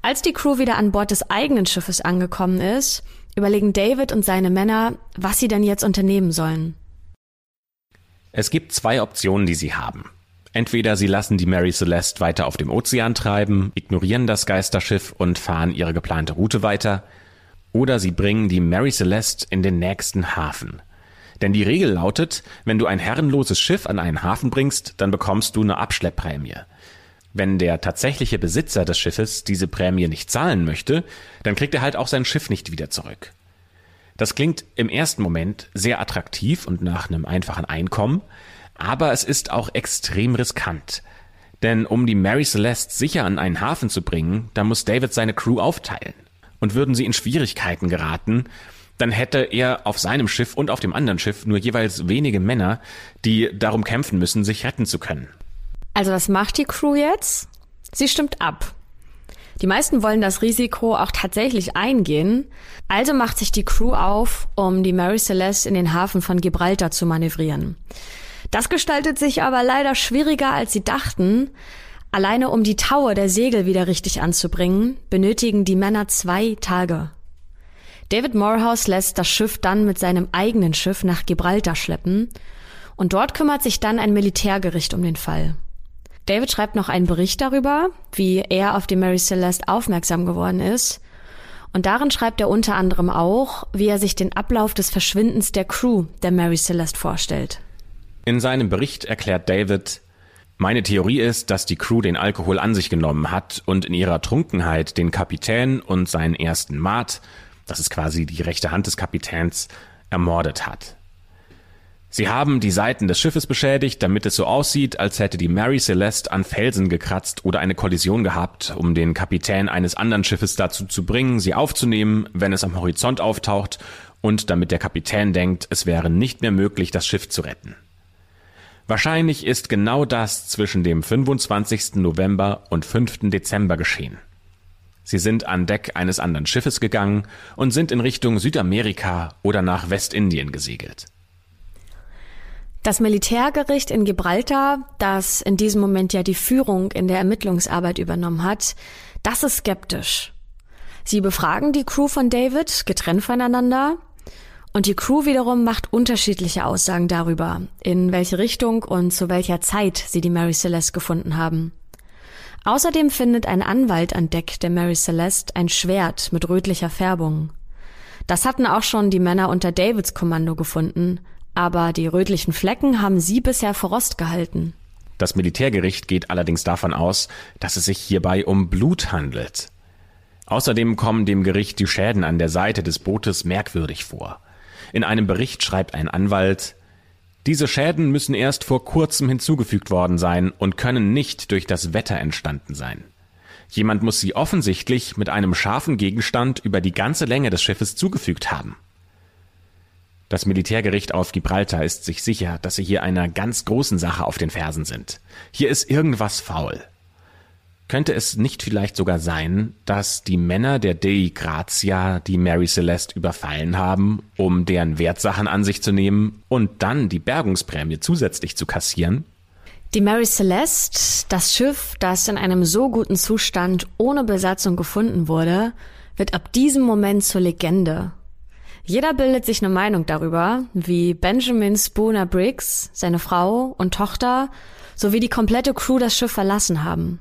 Als die Crew wieder an Bord des eigenen Schiffes angekommen ist, überlegen David und seine Männer, was sie denn jetzt unternehmen sollen. Es gibt zwei Optionen, die sie haben. Entweder sie lassen die Mary Celeste weiter auf dem Ozean treiben, ignorieren das Geisterschiff und fahren ihre geplante Route weiter, oder sie bringen die Mary Celeste in den nächsten Hafen. Denn die Regel lautet, wenn du ein herrenloses Schiff an einen Hafen bringst, dann bekommst du eine Abschleppprämie. Wenn der tatsächliche Besitzer des Schiffes diese Prämie nicht zahlen möchte, dann kriegt er halt auch sein Schiff nicht wieder zurück. Das klingt im ersten Moment sehr attraktiv und nach einem einfachen Einkommen, aber es ist auch extrem riskant. Denn um die Mary Celeste sicher an einen Hafen zu bringen, da muss David seine Crew aufteilen. Und würden sie in Schwierigkeiten geraten, dann hätte er auf seinem Schiff und auf dem anderen Schiff nur jeweils wenige Männer, die darum kämpfen müssen, sich retten zu können. Also was macht die Crew jetzt? Sie stimmt ab. Die meisten wollen das Risiko auch tatsächlich eingehen, also macht sich die Crew auf, um die Mary Celeste in den Hafen von Gibraltar zu manövrieren. Das gestaltet sich aber leider schwieriger, als sie dachten. Alleine um die Taue der Segel wieder richtig anzubringen, benötigen die Männer zwei Tage. David Morehouse lässt das Schiff dann mit seinem eigenen Schiff nach Gibraltar schleppen und dort kümmert sich dann ein Militärgericht um den Fall. David schreibt noch einen Bericht darüber, wie er auf die Mary Celeste aufmerksam geworden ist. Und darin schreibt er unter anderem auch, wie er sich den Ablauf des Verschwindens der Crew der Mary Celeste vorstellt. In seinem Bericht erklärt David, meine Theorie ist, dass die Crew den Alkohol an sich genommen hat und in ihrer Trunkenheit den Kapitän und seinen ersten Maat, das ist quasi die rechte Hand des Kapitäns, ermordet hat. Sie haben die Seiten des Schiffes beschädigt, damit es so aussieht, als hätte die Mary Celeste an Felsen gekratzt oder eine Kollision gehabt, um den Kapitän eines anderen Schiffes dazu zu bringen, sie aufzunehmen, wenn es am Horizont auftaucht und damit der Kapitän denkt, es wäre nicht mehr möglich, das Schiff zu retten. Wahrscheinlich ist genau das zwischen dem 25. November und 5. Dezember geschehen. Sie sind an Deck eines anderen Schiffes gegangen und sind in Richtung Südamerika oder nach Westindien gesegelt. Das Militärgericht in Gibraltar, das in diesem Moment ja die Führung in der Ermittlungsarbeit übernommen hat, das ist skeptisch. Sie befragen die Crew von David, getrennt voneinander, und die Crew wiederum macht unterschiedliche Aussagen darüber, in welche Richtung und zu welcher Zeit sie die Mary Celeste gefunden haben. Außerdem findet ein Anwalt an Deck der Mary Celeste ein Schwert mit rötlicher Färbung. Das hatten auch schon die Männer unter Davids Kommando gefunden, aber die rötlichen Flecken haben sie bisher vor Rost gehalten. Das Militärgericht geht allerdings davon aus, dass es sich hierbei um Blut handelt. Außerdem kommen dem Gericht die Schäden an der Seite des Bootes merkwürdig vor. In einem Bericht schreibt ein Anwalt, diese Schäden müssen erst vor kurzem hinzugefügt worden sein und können nicht durch das Wetter entstanden sein. Jemand muss sie offensichtlich mit einem scharfen Gegenstand über die ganze Länge des Schiffes zugefügt haben. Das Militärgericht auf Gibraltar ist sich sicher, dass sie hier einer ganz großen Sache auf den Fersen sind. Hier ist irgendwas faul. Könnte es nicht vielleicht sogar sein, dass die Männer der Dei Grazia die Mary Celeste überfallen haben, um deren Wertsachen an sich zu nehmen und dann die Bergungsprämie zusätzlich zu kassieren? Die Mary Celeste, das Schiff, das in einem so guten Zustand ohne Besatzung gefunden wurde, wird ab diesem Moment zur Legende. Jeder bildet sich eine Meinung darüber, wie Benjamin Spooner Briggs, seine Frau und Tochter sowie die komplette Crew das Schiff verlassen haben.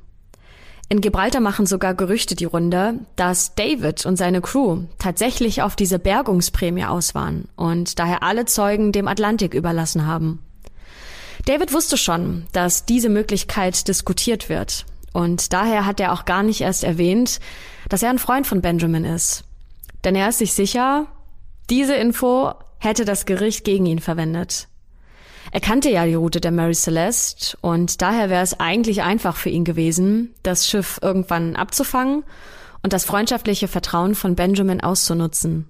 In Gibraltar machen sogar Gerüchte die Runde, dass David und seine Crew tatsächlich auf diese Bergungsprämie aus waren und daher alle Zeugen dem Atlantik überlassen haben. David wusste schon, dass diese Möglichkeit diskutiert wird und daher hat er auch gar nicht erst erwähnt, dass er ein Freund von Benjamin ist. Denn er ist sich sicher, diese Info hätte das Gericht gegen ihn verwendet. Er kannte ja die Route der Mary Celeste und daher wäre es eigentlich einfach für ihn gewesen, das Schiff irgendwann abzufangen und das freundschaftliche Vertrauen von Benjamin auszunutzen.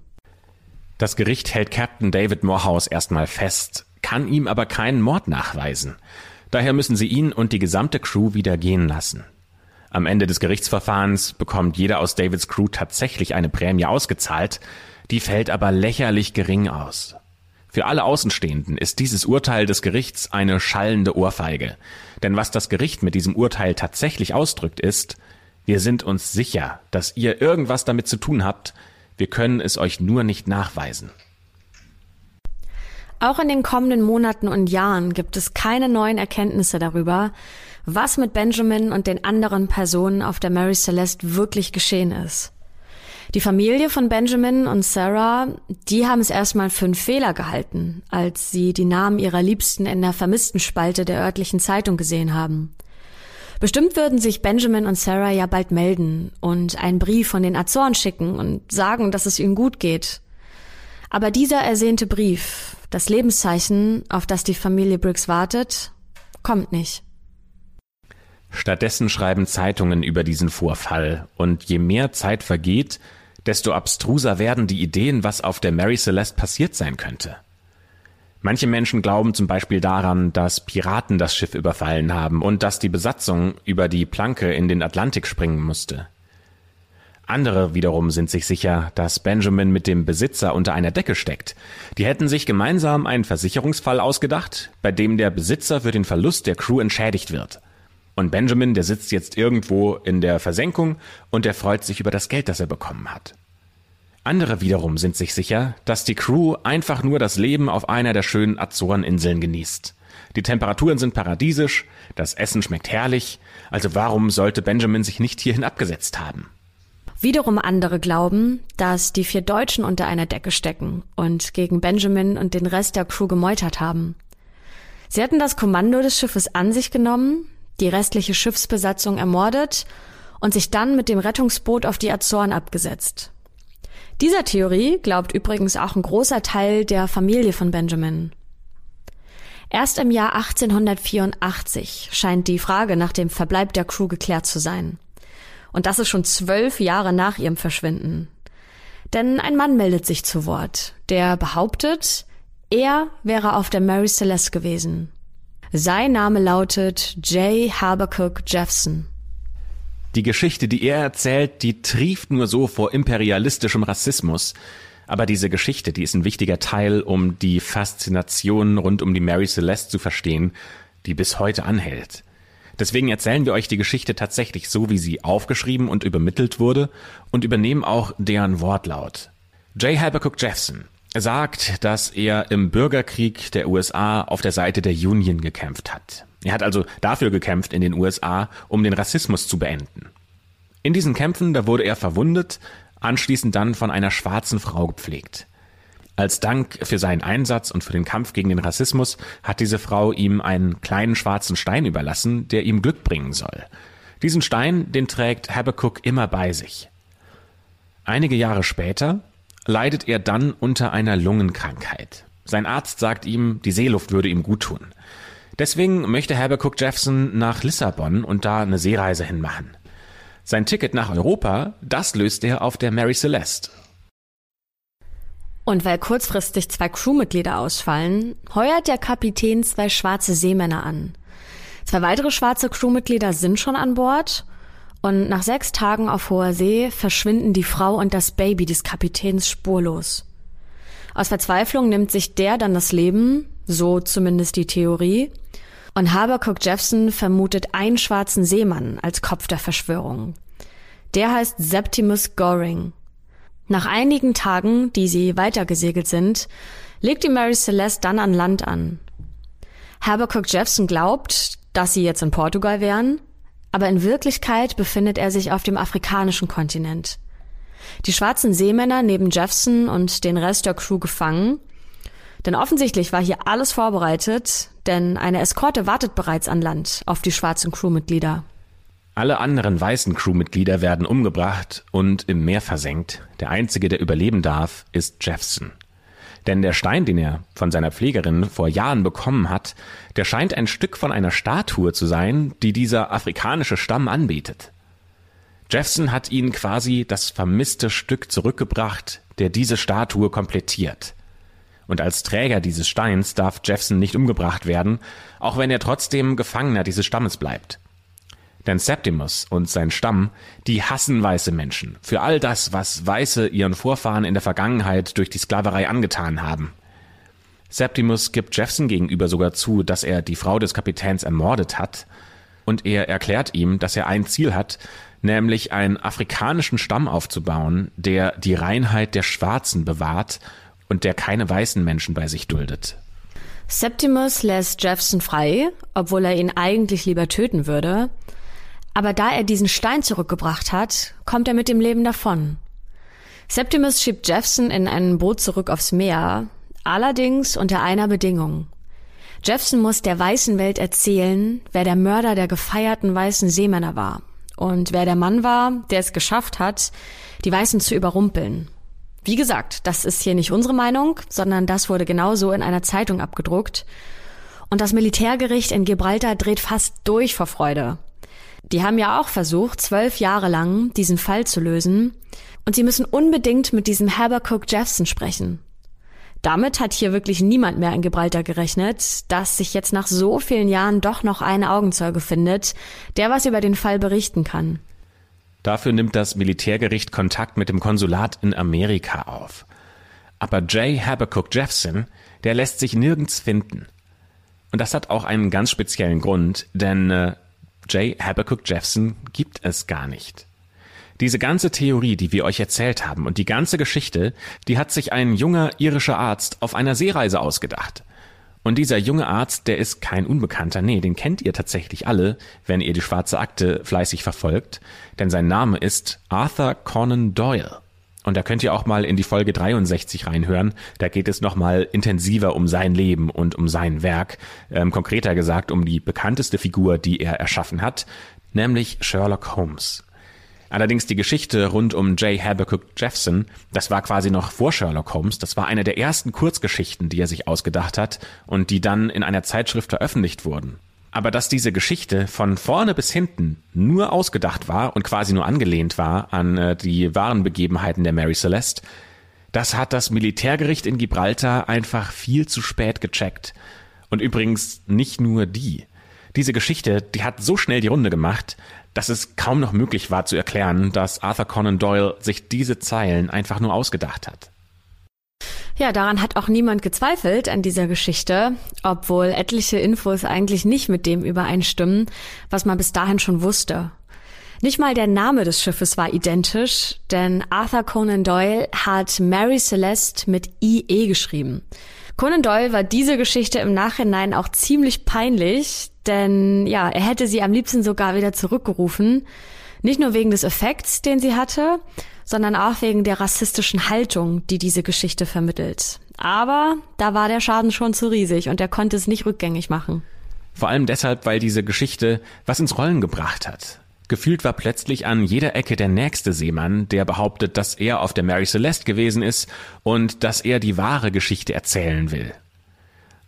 Das Gericht hält Captain David Morehouse erstmal fest, kann ihm aber keinen Mord nachweisen. Daher müssen sie ihn und die gesamte Crew wieder gehen lassen. Am Ende des Gerichtsverfahrens bekommt jeder aus Davids Crew tatsächlich eine Prämie ausgezahlt, die fällt aber lächerlich gering aus. Für alle Außenstehenden ist dieses Urteil des Gerichts eine schallende Ohrfeige. Denn was das Gericht mit diesem Urteil tatsächlich ausdrückt, ist, wir sind uns sicher, dass ihr irgendwas damit zu tun habt, wir können es euch nur nicht nachweisen. Auch in den kommenden Monaten und Jahren gibt es keine neuen Erkenntnisse darüber, was mit Benjamin und den anderen Personen auf der Mary Celeste wirklich geschehen ist. Die Familie von Benjamin und Sarah, die haben es erstmal für einen Fehler gehalten, als sie die Namen ihrer Liebsten in der vermissten Spalte der örtlichen Zeitung gesehen haben. Bestimmt würden sich Benjamin und Sarah ja bald melden und einen Brief von den Azoren schicken und sagen, dass es ihnen gut geht. Aber dieser ersehnte Brief, das Lebenszeichen, auf das die Familie Briggs wartet, kommt nicht. Stattdessen schreiben Zeitungen über diesen Vorfall, und je mehr Zeit vergeht, desto abstruser werden die Ideen, was auf der Mary Celeste passiert sein könnte. Manche Menschen glauben zum Beispiel daran, dass Piraten das Schiff überfallen haben und dass die Besatzung über die Planke in den Atlantik springen musste. Andere wiederum sind sich sicher, dass Benjamin mit dem Besitzer unter einer Decke steckt. Die hätten sich gemeinsam einen Versicherungsfall ausgedacht, bei dem der Besitzer für den Verlust der Crew entschädigt wird. Und Benjamin, der sitzt jetzt irgendwo in der Versenkung und der freut sich über das Geld, das er bekommen hat. Andere wiederum sind sich sicher, dass die Crew einfach nur das Leben auf einer der schönen Azoreninseln genießt. Die Temperaturen sind paradiesisch, das Essen schmeckt herrlich, also warum sollte Benjamin sich nicht hierhin abgesetzt haben? Wiederum andere glauben, dass die vier Deutschen unter einer Decke stecken und gegen Benjamin und den Rest der Crew gemeutert haben. Sie hatten das Kommando des Schiffes an sich genommen, die restliche Schiffsbesatzung ermordet und sich dann mit dem Rettungsboot auf die Azoren abgesetzt. Dieser Theorie glaubt übrigens auch ein großer Teil der Familie von Benjamin. Erst im Jahr 1884 scheint die Frage nach dem Verbleib der Crew geklärt zu sein. Und das ist schon zwölf Jahre nach ihrem Verschwinden. Denn ein Mann meldet sich zu Wort, der behauptet, er wäre auf der Mary Celeste gewesen. Sein Name lautet J. Habakkuk Jeffson. Die Geschichte, die er erzählt, die trieft nur so vor imperialistischem Rassismus. Aber diese Geschichte, die ist ein wichtiger Teil, um die Faszination rund um die Mary Celeste zu verstehen, die bis heute anhält. Deswegen erzählen wir euch die Geschichte tatsächlich so, wie sie aufgeschrieben und übermittelt wurde und übernehmen auch deren Wortlaut. J. Habakkuk Jeffson sagt, dass er im Bürgerkrieg der USA auf der Seite der Union gekämpft hat. Er hat also dafür gekämpft in den USA, um den Rassismus zu beenden. In diesen Kämpfen, da wurde er verwundet, anschließend dann von einer schwarzen Frau gepflegt. Als Dank für seinen Einsatz und für den Kampf gegen den Rassismus hat diese Frau ihm einen kleinen schwarzen Stein überlassen, der ihm Glück bringen soll. Diesen Stein, den trägt Habakkuk immer bei sich. Einige Jahre später leidet er dann unter einer Lungenkrankheit. Sein Arzt sagt ihm, die Seeluft würde ihm gut tun. Deswegen möchte Habakkuk Jeffson nach Lissabon und da eine Seereise hinmachen. Sein Ticket nach Europa, das löst er auf der Mary Celeste. Und weil kurzfristig zwei Crewmitglieder ausfallen, heuert der Kapitän zwei schwarze Seemänner an. Zwei weitere schwarze Crewmitglieder sind schon an Bord und nach sechs Tagen auf hoher See verschwinden die Frau und das Baby des Kapitäns spurlos. Aus Verzweiflung nimmt sich der dann das Leben, so zumindest die Theorie, und Habercock Jeffson vermutet einen schwarzen Seemann als Kopf der Verschwörung. Der heißt Septimus Goring. Nach einigen Tagen, die sie weitergesegelt sind, legt die Mary Celeste dann an Land an. Habercock Jeffson glaubt, dass sie jetzt in Portugal wären, aber in Wirklichkeit befindet er sich auf dem afrikanischen Kontinent. Die schwarzen Seemänner neben Jeffson und den Rest der Crew gefangen, denn offensichtlich war hier alles vorbereitet, denn eine Eskorte wartet bereits an Land auf die schwarzen Crewmitglieder. Alle anderen weißen Crewmitglieder werden umgebracht und im Meer versenkt. Der einzige, der überleben darf, ist Jeffson. Denn der Stein, den er von seiner Pflegerin vor Jahren bekommen hat, der scheint ein Stück von einer Statue zu sein, die dieser afrikanische Stamm anbetet. Jefferson hat ihnen quasi das vermisste Stück zurückgebracht, der diese Statue komplettiert. Und als Träger dieses Steins darf Jefferson nicht umgebracht werden, auch wenn er trotzdem Gefangener dieses Stammes bleibt. Denn Septimus und sein Stamm, die hassen weiße Menschen für all das, was Weiße ihren Vorfahren in der Vergangenheit durch die Sklaverei angetan haben. Septimus gibt Jefferson gegenüber sogar zu, dass er die Frau des Kapitäns ermordet hat, und er erklärt ihm, dass er ein Ziel hat, nämlich einen afrikanischen Stamm aufzubauen, der die Reinheit der Schwarzen bewahrt und der keine weißen Menschen bei sich duldet. Septimus lässt Jefferson frei, obwohl er ihn eigentlich lieber töten würde. Aber da er diesen Stein zurückgebracht hat, kommt er mit dem Leben davon. Septimus schiebt Jefferson in ein Boot zurück aufs Meer, allerdings unter einer Bedingung. Jefferson muss der weißen Welt erzählen, wer der Mörder der gefeierten weißen Seemänner war und wer der Mann war, der es geschafft hat, die Weißen zu überrumpeln. Wie gesagt, das ist hier nicht unsere Meinung, sondern das wurde genauso in einer Zeitung abgedruckt. Und das Militärgericht in Gibraltar dreht fast durch vor Freude. Die haben ja auch versucht, zwölf Jahre lang diesen Fall zu lösen. Und sie müssen unbedingt mit diesem Habercook Jeffson sprechen. Damit hat hier wirklich niemand mehr in Gibraltar gerechnet, dass sich jetzt nach so vielen Jahren doch noch ein Augenzeuge findet, der was über den Fall berichten kann. Dafür nimmt das Militärgericht Kontakt mit dem Konsulat in Amerika auf. Aber Jay Habercook Jeffson, der lässt sich nirgends finden. Und das hat auch einen ganz speziellen Grund, denn äh, Jay Habercook Jeffson gibt es gar nicht. Diese ganze Theorie, die wir euch erzählt haben und die ganze Geschichte, die hat sich ein junger irischer Arzt auf einer Seereise ausgedacht. Und dieser junge Arzt, der ist kein Unbekannter, nee, den kennt ihr tatsächlich alle, wenn ihr die schwarze Akte fleißig verfolgt, denn sein Name ist Arthur Conan Doyle. Und da könnt ihr auch mal in die Folge 63 reinhören. Da geht es nochmal intensiver um sein Leben und um sein Werk. Ähm, konkreter gesagt um die bekannteste Figur, die er erschaffen hat, nämlich Sherlock Holmes. Allerdings die Geschichte rund um J. Habercook Jeffson, das war quasi noch vor Sherlock Holmes, das war eine der ersten Kurzgeschichten, die er sich ausgedacht hat und die dann in einer Zeitschrift veröffentlicht wurden. Aber dass diese Geschichte von vorne bis hinten nur ausgedacht war und quasi nur angelehnt war an äh, die wahren Begebenheiten der Mary Celeste, das hat das Militärgericht in Gibraltar einfach viel zu spät gecheckt. Und übrigens nicht nur die. Diese Geschichte, die hat so schnell die Runde gemacht, dass es kaum noch möglich war zu erklären, dass Arthur Conan Doyle sich diese Zeilen einfach nur ausgedacht hat. Ja, daran hat auch niemand gezweifelt an dieser Geschichte, obwohl etliche Infos eigentlich nicht mit dem übereinstimmen, was man bis dahin schon wusste. Nicht mal der Name des Schiffes war identisch, denn Arthur Conan Doyle hat Mary Celeste mit IE geschrieben. Conan Doyle war diese Geschichte im Nachhinein auch ziemlich peinlich, denn ja, er hätte sie am liebsten sogar wieder zurückgerufen. Nicht nur wegen des Effekts, den sie hatte, sondern auch wegen der rassistischen Haltung, die diese Geschichte vermittelt. Aber da war der Schaden schon zu riesig und er konnte es nicht rückgängig machen. Vor allem deshalb, weil diese Geschichte was ins Rollen gebracht hat. Gefühlt war plötzlich an jeder Ecke der nächste Seemann, der behauptet, dass er auf der Mary Celeste gewesen ist und dass er die wahre Geschichte erzählen will.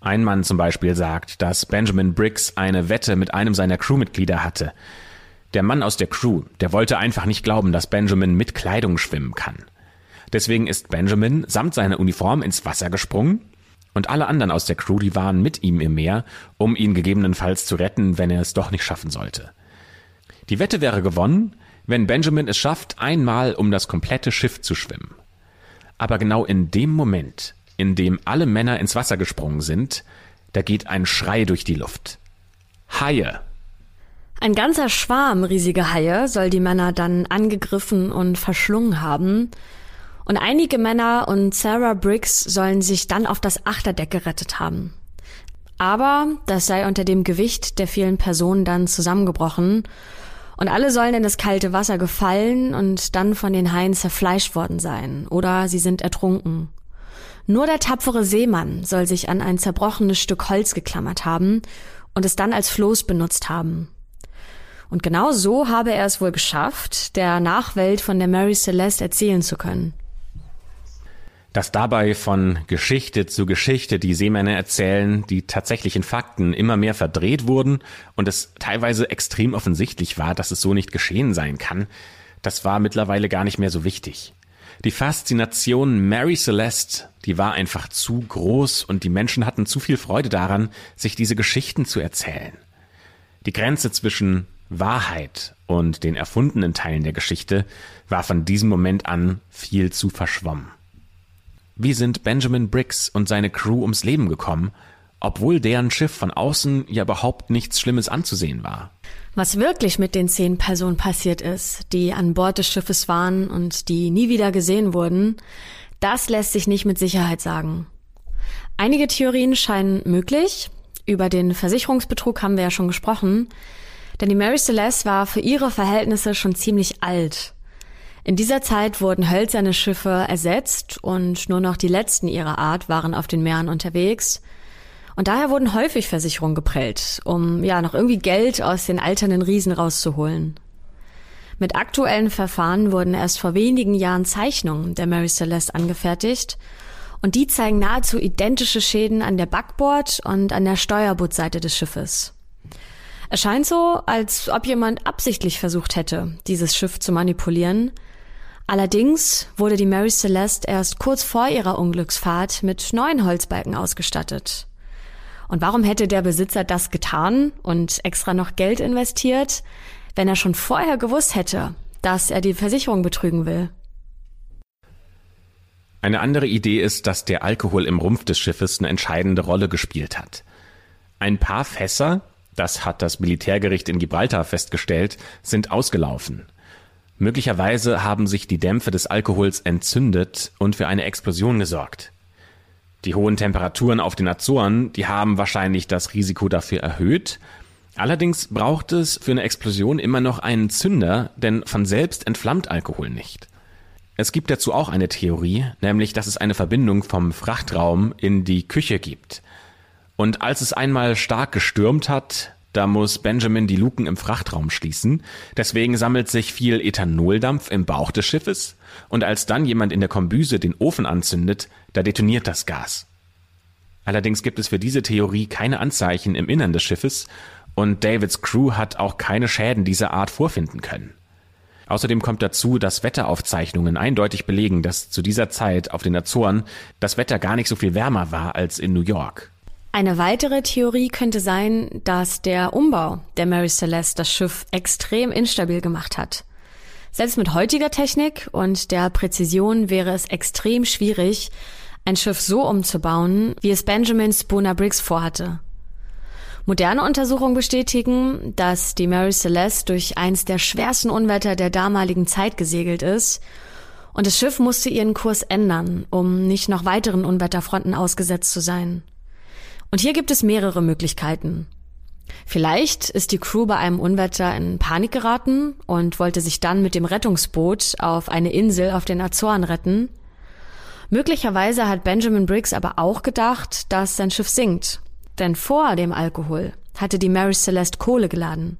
Ein Mann zum Beispiel sagt, dass Benjamin Briggs eine Wette mit einem seiner Crewmitglieder hatte. Der Mann aus der Crew, der wollte einfach nicht glauben, dass Benjamin mit Kleidung schwimmen kann. Deswegen ist Benjamin samt seiner Uniform ins Wasser gesprungen und alle anderen aus der Crew, die waren mit ihm im Meer, um ihn gegebenenfalls zu retten, wenn er es doch nicht schaffen sollte. Die Wette wäre gewonnen, wenn Benjamin es schafft, einmal um das komplette Schiff zu schwimmen. Aber genau in dem Moment, in dem alle Männer ins Wasser gesprungen sind, da geht ein Schrei durch die Luft. Haie! Ein ganzer Schwarm riesiger Haie soll die Männer dann angegriffen und verschlungen haben. Und einige Männer und Sarah Briggs sollen sich dann auf das Achterdeck gerettet haben. Aber das sei unter dem Gewicht der vielen Personen dann zusammengebrochen und alle sollen in das kalte Wasser gefallen und dann von den Haien zerfleischt worden sein oder sie sind ertrunken. Nur der tapfere Seemann soll sich an ein zerbrochenes Stück Holz geklammert haben und es dann als Floß benutzt haben. Und genau so habe er es wohl geschafft, der Nachwelt von der Mary Celeste erzählen zu können. Dass dabei von Geschichte zu Geschichte die Seemänner erzählen, die tatsächlichen Fakten immer mehr verdreht wurden und es teilweise extrem offensichtlich war, dass es so nicht geschehen sein kann, das war mittlerweile gar nicht mehr so wichtig. Die Faszination Mary Celeste, die war einfach zu groß und die Menschen hatten zu viel Freude daran, sich diese Geschichten zu erzählen. Die Grenze zwischen Wahrheit und den erfundenen Teilen der Geschichte war von diesem Moment an viel zu verschwommen. Wie sind Benjamin Briggs und seine Crew ums Leben gekommen, obwohl deren Schiff von außen ja überhaupt nichts Schlimmes anzusehen war? Was wirklich mit den zehn Personen passiert ist, die an Bord des Schiffes waren und die nie wieder gesehen wurden, das lässt sich nicht mit Sicherheit sagen. Einige Theorien scheinen möglich. Über den Versicherungsbetrug haben wir ja schon gesprochen. Denn die Mary Celeste war für ihre Verhältnisse schon ziemlich alt. In dieser Zeit wurden hölzerne Schiffe ersetzt und nur noch die letzten ihrer Art waren auf den Meeren unterwegs. Und daher wurden häufig Versicherungen geprellt, um ja noch irgendwie Geld aus den alternden Riesen rauszuholen. Mit aktuellen Verfahren wurden erst vor wenigen Jahren Zeichnungen der Mary Celeste angefertigt und die zeigen nahezu identische Schäden an der Backbord und an der Steuerbordseite des Schiffes. Es scheint so, als ob jemand absichtlich versucht hätte, dieses Schiff zu manipulieren. Allerdings wurde die Mary Celeste erst kurz vor ihrer Unglücksfahrt mit neuen Holzbalken ausgestattet. Und warum hätte der Besitzer das getan und extra noch Geld investiert, wenn er schon vorher gewusst hätte, dass er die Versicherung betrügen will? Eine andere Idee ist, dass der Alkohol im Rumpf des Schiffes eine entscheidende Rolle gespielt hat. Ein paar Fässer, das hat das Militärgericht in Gibraltar festgestellt, sind ausgelaufen. Möglicherweise haben sich die Dämpfe des Alkohols entzündet und für eine Explosion gesorgt. Die hohen Temperaturen auf den Azoren, die haben wahrscheinlich das Risiko dafür erhöht. Allerdings braucht es für eine Explosion immer noch einen Zünder, denn von selbst entflammt Alkohol nicht. Es gibt dazu auch eine Theorie, nämlich dass es eine Verbindung vom Frachtraum in die Küche gibt. Und als es einmal stark gestürmt hat, da muss Benjamin die Luken im Frachtraum schließen. Deswegen sammelt sich viel Ethanoldampf im Bauch des Schiffes. Und als dann jemand in der Kombüse den Ofen anzündet, da detoniert das Gas. Allerdings gibt es für diese Theorie keine Anzeichen im Innern des Schiffes und Davids Crew hat auch keine Schäden dieser Art vorfinden können. Außerdem kommt dazu, dass Wetteraufzeichnungen eindeutig belegen, dass zu dieser Zeit auf den Azoren das Wetter gar nicht so viel wärmer war als in New York. Eine weitere Theorie könnte sein, dass der Umbau der Mary Celeste das Schiff extrem instabil gemacht hat. Selbst mit heutiger Technik und der Präzision wäre es extrem schwierig, ein Schiff so umzubauen, wie es Benjamin Spooner Briggs vorhatte. Moderne Untersuchungen bestätigen, dass die Mary Celeste durch eins der schwersten Unwetter der damaligen Zeit gesegelt ist und das Schiff musste ihren Kurs ändern, um nicht noch weiteren Unwetterfronten ausgesetzt zu sein. Und hier gibt es mehrere Möglichkeiten. Vielleicht ist die Crew bei einem Unwetter in Panik geraten und wollte sich dann mit dem Rettungsboot auf eine Insel auf den Azoren retten. Möglicherweise hat Benjamin Briggs aber auch gedacht, dass sein Schiff sinkt. Denn vor dem Alkohol hatte die Mary Celeste Kohle geladen.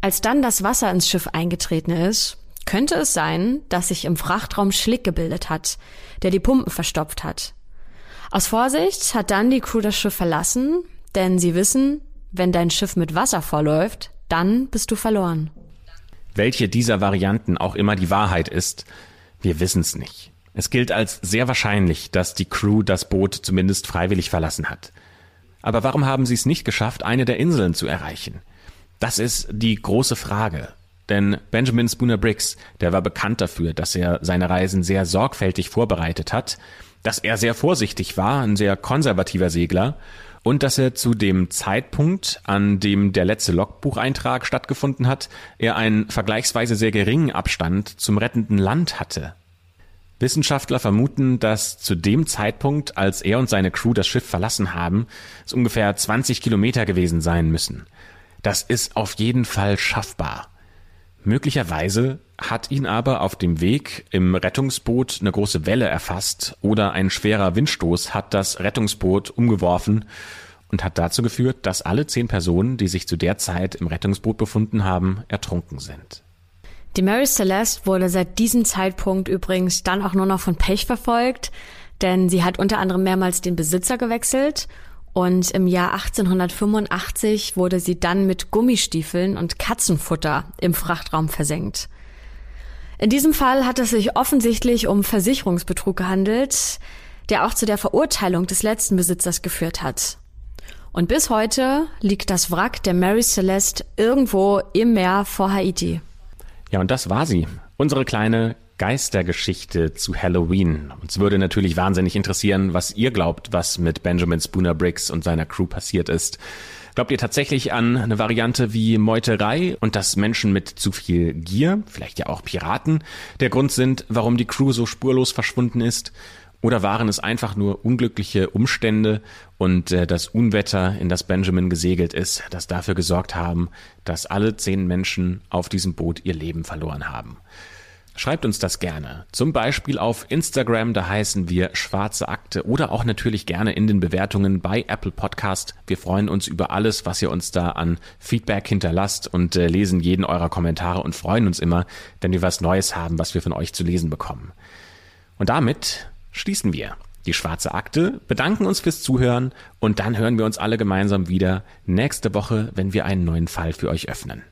Als dann das Wasser ins Schiff eingetreten ist, könnte es sein, dass sich im Frachtraum Schlick gebildet hat, der die Pumpen verstopft hat. Aus Vorsicht hat dann die Crew das Schiff verlassen, denn sie wissen, wenn dein Schiff mit Wasser vorläuft, dann bist du verloren. Welche dieser Varianten auch immer die Wahrheit ist, wir wissen es nicht. Es gilt als sehr wahrscheinlich, dass die Crew das Boot zumindest freiwillig verlassen hat. Aber warum haben sie es nicht geschafft, eine der Inseln zu erreichen? Das ist die große Frage. Denn Benjamin Spooner Briggs, der war bekannt dafür, dass er seine Reisen sehr sorgfältig vorbereitet hat dass er sehr vorsichtig war, ein sehr konservativer Segler und dass er zu dem Zeitpunkt, an dem der letzte Logbucheintrag stattgefunden hat, er einen vergleichsweise sehr geringen Abstand zum rettenden Land hatte. Wissenschaftler vermuten, dass zu dem Zeitpunkt, als er und seine Crew das Schiff verlassen haben, es ungefähr 20 Kilometer gewesen sein müssen. Das ist auf jeden Fall schaffbar. Möglicherweise hat ihn aber auf dem Weg im Rettungsboot eine große Welle erfasst oder ein schwerer Windstoß hat das Rettungsboot umgeworfen und hat dazu geführt, dass alle zehn Personen, die sich zu der Zeit im Rettungsboot befunden haben, ertrunken sind. Die Mary Celeste wurde seit diesem Zeitpunkt übrigens dann auch nur noch von Pech verfolgt, denn sie hat unter anderem mehrmals den Besitzer gewechselt und im Jahr 1885 wurde sie dann mit Gummistiefeln und Katzenfutter im Frachtraum versenkt. In diesem Fall hat es sich offensichtlich um Versicherungsbetrug gehandelt, der auch zu der Verurteilung des letzten Besitzers geführt hat. Und bis heute liegt das Wrack der Mary Celeste irgendwo im Meer vor Haiti. Ja, und das war sie. Unsere kleine Geistergeschichte zu Halloween. Uns würde natürlich wahnsinnig interessieren, was ihr glaubt, was mit Benjamin Spooner Briggs und seiner Crew passiert ist. Glaubt ihr tatsächlich an eine Variante wie Meuterei und dass Menschen mit zu viel Gier, vielleicht ja auch Piraten, der Grund sind, warum die Crew so spurlos verschwunden ist? Oder waren es einfach nur unglückliche Umstände und äh, das Unwetter, in das Benjamin gesegelt ist, das dafür gesorgt haben, dass alle zehn Menschen auf diesem Boot ihr Leben verloren haben? Schreibt uns das gerne. Zum Beispiel auf Instagram, da heißen wir Schwarze Akte oder auch natürlich gerne in den Bewertungen bei Apple Podcast. Wir freuen uns über alles, was ihr uns da an Feedback hinterlasst und äh, lesen jeden eurer Kommentare und freuen uns immer, wenn wir was Neues haben, was wir von euch zu lesen bekommen. Und damit schließen wir die schwarze Akte, bedanken uns fürs Zuhören und dann hören wir uns alle gemeinsam wieder nächste Woche, wenn wir einen neuen Fall für euch öffnen.